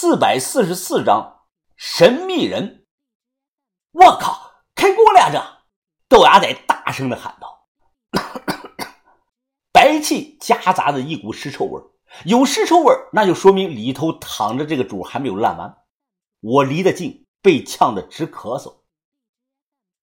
四百四十四章神秘人。我靠，开锅了呀！这豆芽仔大声的喊道：“ 白气夹杂着一股尸臭味有尸臭味那就说明里头躺着这个主还没有烂完。我离得近，被呛得直咳嗽。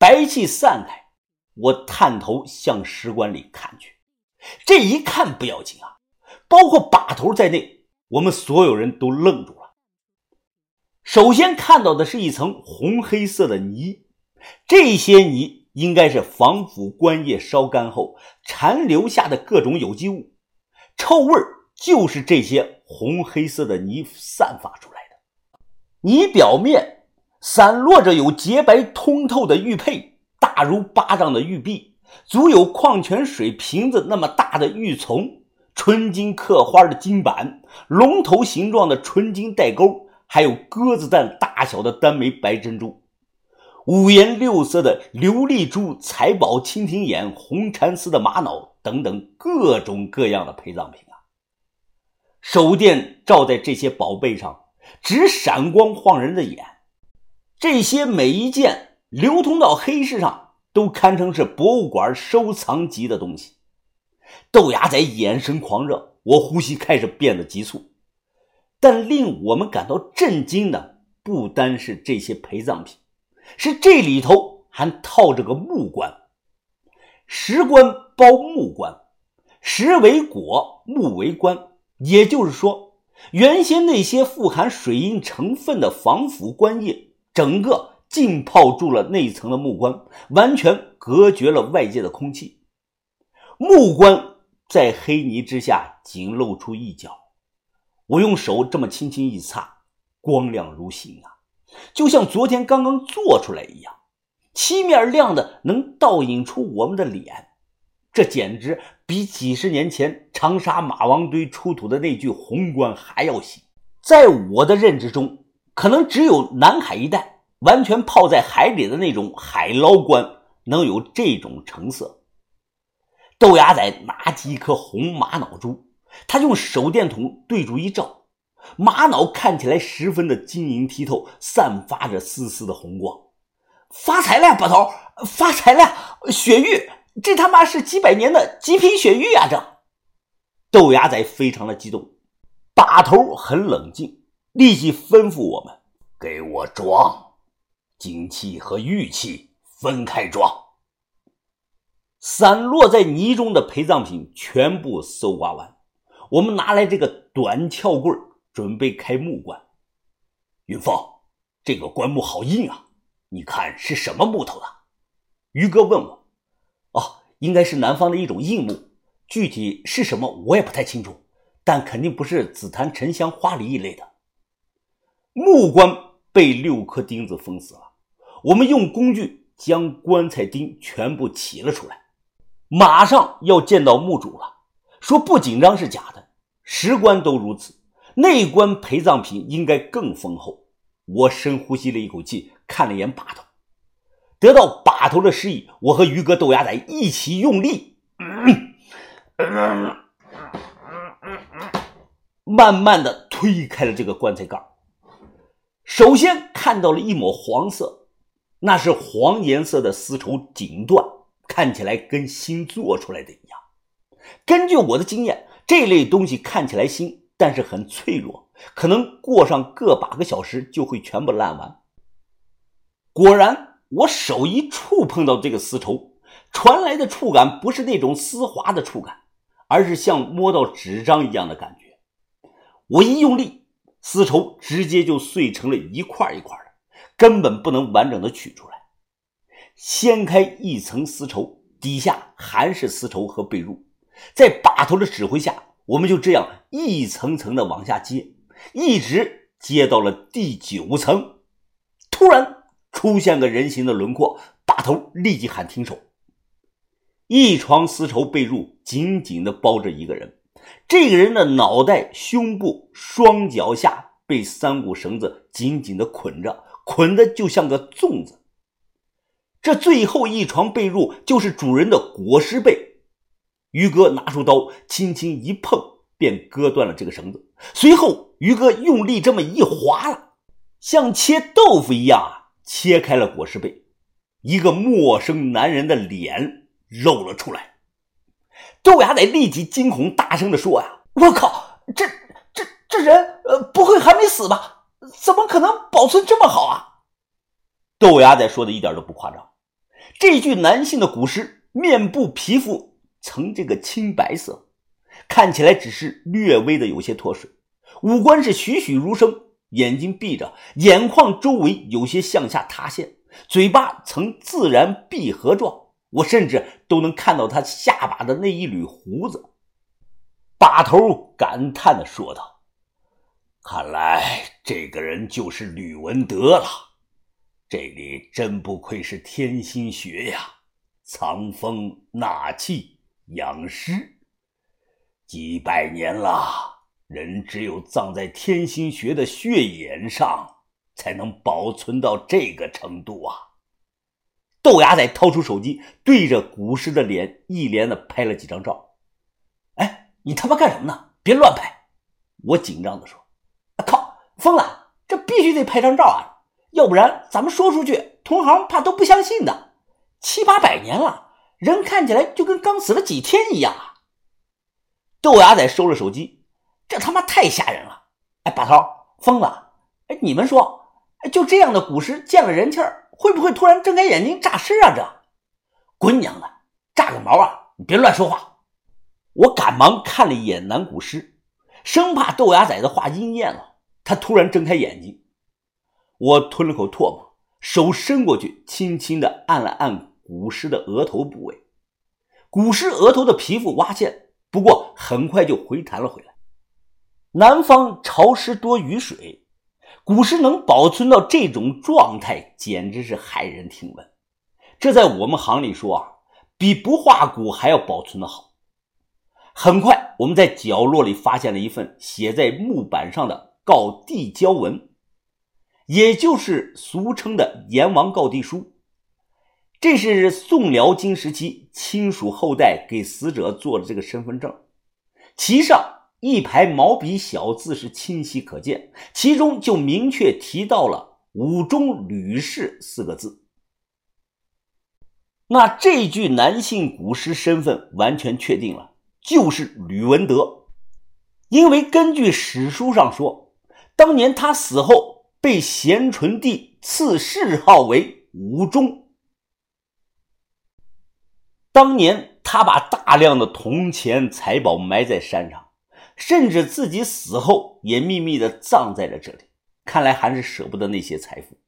白气散开，我探头向石棺里看去。这一看不要紧啊，包括把头在内，我们所有人都愣住了。首先看到的是一层红黑色的泥，这些泥应该是防腐棺液烧干后残留下的各种有机物，臭味就是这些红黑色的泥散发出来的。泥表面散落着有洁白通透的玉佩，大如巴掌的玉璧，足有矿泉水瓶子那么大的玉琮，纯金刻花的金板，龙头形状的纯金带钩。还有鸽子蛋大小的单枚白珍珠，五颜六色的琉璃珠、财宝、蜻蜓眼、红蚕丝的玛瑙等等各种各样的陪葬品啊！手电照在这些宝贝上，直闪光晃人的眼。这些每一件流通到黑市上，都堪称是博物馆收藏级的东西。豆芽仔眼神狂热，我呼吸开始变得急促。但令我们感到震惊的不单是这些陪葬品，是这里头还套着个木棺。石棺包木棺，石为果，木为棺，也就是说，原先那些富含水银成分的防腐棺液，整个浸泡住了内层的木棺，完全隔绝了外界的空气。木棺在黑泥之下仅露出一角。我用手这么轻轻一擦，光亮如新啊，就像昨天刚刚做出来一样，漆面亮的能倒映出我们的脸，这简直比几十年前长沙马王堆出土的那具红棺还要新。在我的认知中，可能只有南海一带完全泡在海里的那种海捞棺能有这种成色。豆芽仔拿起一颗红玛瑙珠。他用手电筒对住一照，玛瑙看起来十分的晶莹剔透，散发着丝丝的红光。发财了，把头！发财了，雪玉！这他妈是几百年的极品雪玉啊！这豆芽仔非常的激动，把头很冷静，立即吩咐我们：“给我装，金器和玉器分开装。”散落在泥中的陪葬品全部搜刮完。我们拿来这个短撬棍准备开木棺。云峰，这个棺木好硬啊！你看是什么木头的？于哥问我。哦，应该是南方的一种硬木，具体是什么我也不太清楚，但肯定不是紫檀、沉香、花梨一类的。木棺被六颗钉子封死了，我们用工具将棺材钉全部起了出来，马上要见到墓主了。说不紧张是假的，石棺都如此，内棺陪葬品应该更丰厚。我深呼吸了一口气，看了一眼把头，得到把头的示意，我和于哥、豆芽仔一起用力，慢慢的推开了这个棺材盖首先看到了一抹黄色，那是黄颜色的丝绸锦缎，看起来跟新做出来的一样。根据我的经验，这类东西看起来新，但是很脆弱，可能过上个把个小时就会全部烂完。果然，我手一触碰到这个丝绸，传来的触感不是那种丝滑的触感，而是像摸到纸张一样的感觉。我一用力，丝绸直接就碎成了一块一块的，根本不能完整的取出来。掀开一层丝绸，底下还是丝绸和被褥。在把头的指挥下，我们就这样一层层的往下接，一直接到了第九层。突然出现个人形的轮廓，把头立即喊停手。一床丝绸被褥紧紧的包着一个人，这个人的脑袋、胸部、双脚下被三股绳子紧紧的捆着，捆的就像个粽子。这最后一床被褥就是主人的裹尸被。于哥拿出刀，轻轻一碰，便割断了这个绳子。随后，于哥用力这么一划拉，像切豆腐一样啊，切开了裹尸被，一个陌生男人的脸露了出来。豆芽仔立即惊恐，大声的说：“呀，我靠，这这这人，呃，不会还没死吧？怎么可能保存这么好啊？”豆芽仔说的一点都不夸张，这具男性的骨尸，面部皮肤呈这个青白色，看起来只是略微的有些脱水，五官是栩栩如生，眼睛闭着，眼眶周围有些向下塌陷，嘴巴呈自然闭合状。我甚至都能看到他下巴的那一缕胡子。把头感叹的说道：“看来这个人就是吕文德了。这里真不愧是天心穴呀，藏风纳气养尸。几百年了，人只有葬在天心穴的血眼上，才能保存到这个程度啊。”豆芽仔掏出手机，对着古尸的脸一连的拍了几张照。哎，你他妈干什么呢？别乱拍！我紧张的说。靠，疯了！这必须得拍张照啊，要不然咱们说出去，同行怕都不相信的。七八百年了，人看起来就跟刚死了几天一样啊！豆芽仔收了手机，这他妈太吓人了！哎，把头，疯子，哎，你们说，就这样的古尸见了人气儿？会不会突然睁开眼睛诈尸啊？这滚娘的，诈个毛啊！你别乱说话。我赶忙看了一眼男古尸，生怕豆芽仔的话应验了。他突然睁开眼睛，我吞了口唾沫，手伸过去，轻轻的按了按古尸的额头部位。古尸额头的皮肤挖陷，不过很快就回弹了回来。南方潮湿多雨水。古尸能保存到这种状态，简直是骇人听闻。这在我们行里说啊，比不化骨还要保存的好。很快，我们在角落里发现了一份写在木板上的告地交文，也就是俗称的阎王告地书。这是宋辽金时期亲属后代给死者做的这个身份证，其上。一排毛笔小字是清晰可见，其中就明确提到了“武中吕氏”四个字。那这具男性古尸身份完全确定了，就是吕文德，因为根据史书上说，当年他死后被咸淳帝赐谥号为武忠。当年他把大量的铜钱财宝埋在山上。甚至自己死后也秘密的葬在了这里，看来还是舍不得那些财富。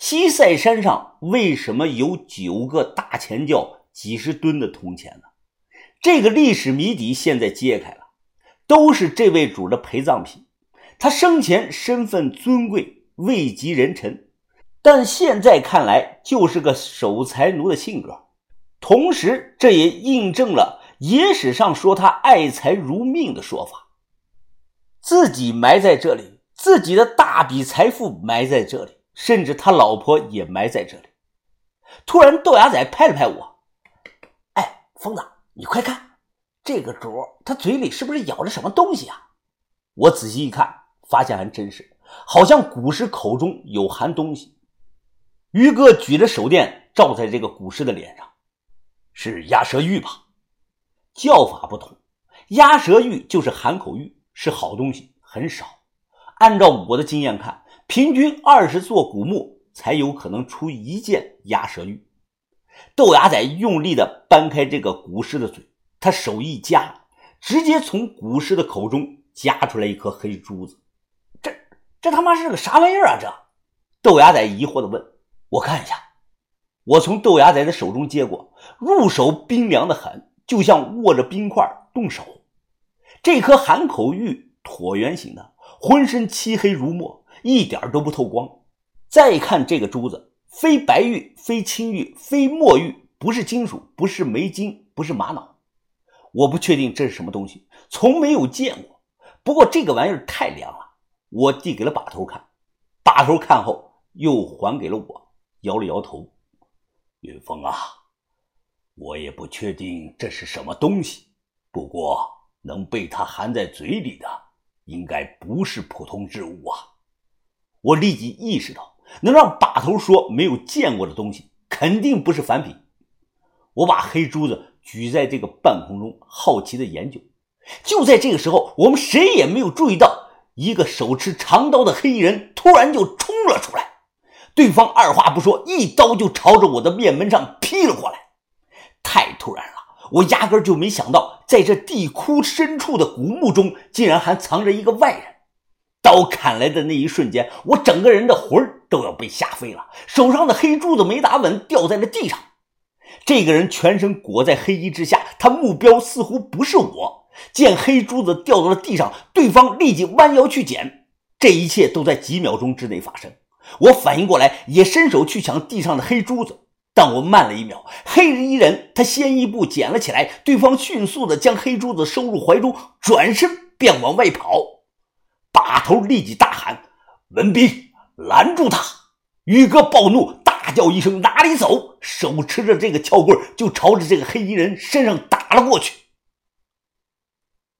西塞山上为什么有九个大钱窖、几十吨的铜钱呢？这个历史谜底现在揭开了，都是这位主的陪葬品。他生前身份尊贵，位极人臣，但现在看来就是个守财奴的性格。同时，这也印证了。野史上说他爱财如命的说法，自己埋在这里，自己的大笔财富埋在这里，甚至他老婆也埋在这里。突然，豆芽仔拍了拍我：“哎，疯子，你快看，这个主他嘴里是不是咬着什么东西啊？”我仔细一看，发现还真是，好像古尸口中有含东西。于哥举着手电照在这个古尸的脸上，是鸭舌玉吧？叫法不同，鸭舌玉就是含口玉，是好东西，很少。按照我的经验看，平均二十座古墓才有可能出一件鸭舌玉。豆芽仔用力的掰开这个古尸的嘴，他手一夹，直接从古尸的口中夹出来一颗黑珠子。这这他妈是个啥玩意儿啊？这豆芽仔疑惑的问：“我看一下。”我从豆芽仔的手中接过，入手冰凉的很。就像握着冰块动手，这颗含口玉椭圆形的，浑身漆黑如墨，一点都不透光。再看这个珠子，非白玉，非青玉，非墨玉，不是金属，不是梅金，不是玛瑙。我不确定这是什么东西，从没有见过。不过这个玩意儿太凉了，我递给了把头看，把头看后又还给了我，摇了摇头。云峰啊。我也不确定这是什么东西，不过能被他含在嘴里的，应该不是普通之物啊！我立即意识到，能让把头说没有见过的东西，肯定不是凡品。我把黑珠子举在这个半空中，好奇的研究。就在这个时候，我们谁也没有注意到，一个手持长刀的黑衣人突然就冲了出来。对方二话不说，一刀就朝着我的面门上劈了过来。太突然了，我压根就没想到，在这地窟深处的古墓中，竟然还藏着一个外人。刀砍来的那一瞬间，我整个人的魂都要被吓飞了，手上的黑珠子没打稳，掉在了地上。这个人全身裹在黑衣之下，他目标似乎不是我。见黑珠子掉到了地上，对方立即弯腰去捡。这一切都在几秒钟之内发生。我反应过来，也伸手去抢地上的黑珠子，但我慢了一秒。黑衣人他先一步捡了起来，对方迅速的将黑珠子收入怀中，转身便往外跑。把头立即大喊：“文斌，拦住他！”宇哥暴怒，大叫一声：“哪里走！”手持着这个撬棍就朝着这个黑衣人身上打了过去。